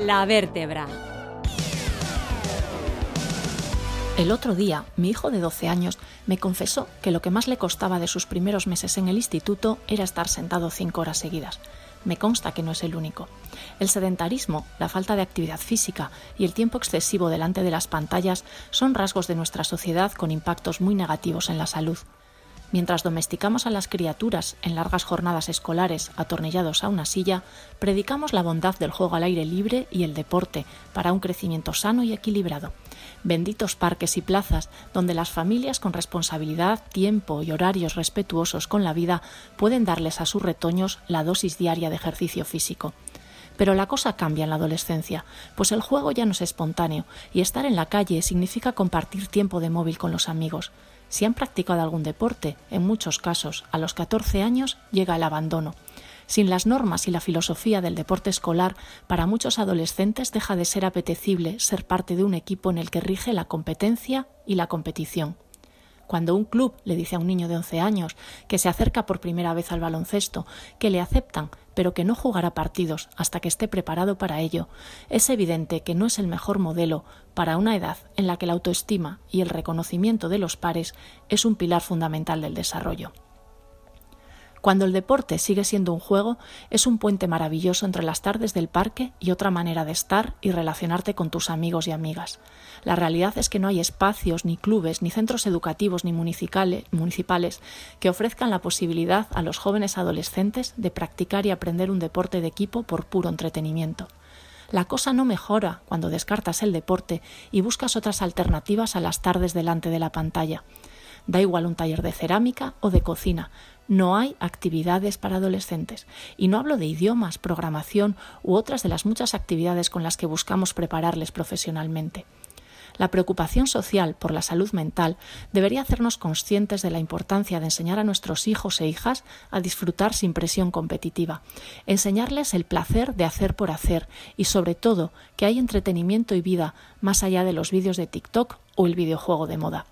La vértebra. El otro día, mi hijo de 12 años me confesó que lo que más le costaba de sus primeros meses en el instituto era estar sentado cinco horas seguidas. Me consta que no es el único. El sedentarismo, la falta de actividad física y el tiempo excesivo delante de las pantallas son rasgos de nuestra sociedad con impactos muy negativos en la salud. Mientras domesticamos a las criaturas en largas jornadas escolares atornillados a una silla, predicamos la bondad del juego al aire libre y el deporte para un crecimiento sano y equilibrado. Benditos parques y plazas donde las familias con responsabilidad, tiempo y horarios respetuosos con la vida pueden darles a sus retoños la dosis diaria de ejercicio físico. Pero la cosa cambia en la adolescencia, pues el juego ya no es espontáneo y estar en la calle significa compartir tiempo de móvil con los amigos. Si han practicado algún deporte, en muchos casos, a los 14 años llega el abandono. Sin las normas y la filosofía del deporte escolar, para muchos adolescentes deja de ser apetecible ser parte de un equipo en el que rige la competencia y la competición. Cuando un club le dice a un niño de 11 años que se acerca por primera vez al baloncesto, que le aceptan, pero que no jugará partidos hasta que esté preparado para ello, es evidente que no es el mejor modelo para una edad en la que la autoestima y el reconocimiento de los pares es un pilar fundamental del desarrollo. Cuando el deporte sigue siendo un juego, es un puente maravilloso entre las tardes del parque y otra manera de estar y relacionarte con tus amigos y amigas. La realidad es que no hay espacios, ni clubes, ni centros educativos, ni municipales que ofrezcan la posibilidad a los jóvenes adolescentes de practicar y aprender un deporte de equipo por puro entretenimiento. La cosa no mejora cuando descartas el deporte y buscas otras alternativas a las tardes delante de la pantalla. Da igual un taller de cerámica o de cocina, no hay actividades para adolescentes. Y no hablo de idiomas, programación u otras de las muchas actividades con las que buscamos prepararles profesionalmente. La preocupación social por la salud mental debería hacernos conscientes de la importancia de enseñar a nuestros hijos e hijas a disfrutar sin presión competitiva, enseñarles el placer de hacer por hacer y sobre todo que hay entretenimiento y vida más allá de los vídeos de TikTok o el videojuego de moda.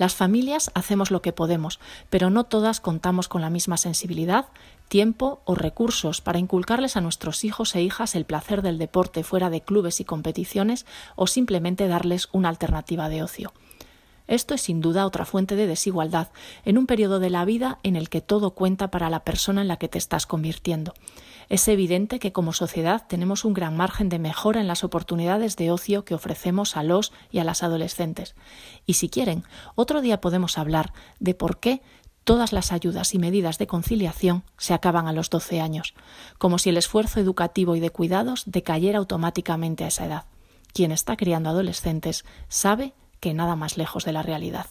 Las familias hacemos lo que podemos, pero no todas contamos con la misma sensibilidad, tiempo o recursos para inculcarles a nuestros hijos e hijas el placer del deporte fuera de clubes y competiciones o simplemente darles una alternativa de ocio. Esto es sin duda otra fuente de desigualdad en un periodo de la vida en el que todo cuenta para la persona en la que te estás convirtiendo. Es evidente que como sociedad tenemos un gran margen de mejora en las oportunidades de ocio que ofrecemos a los y a las adolescentes. Y si quieren, otro día podemos hablar de por qué todas las ayudas y medidas de conciliación se acaban a los 12 años, como si el esfuerzo educativo y de cuidados decayera automáticamente a esa edad. Quien está criando adolescentes sabe que nada más lejos de la realidad.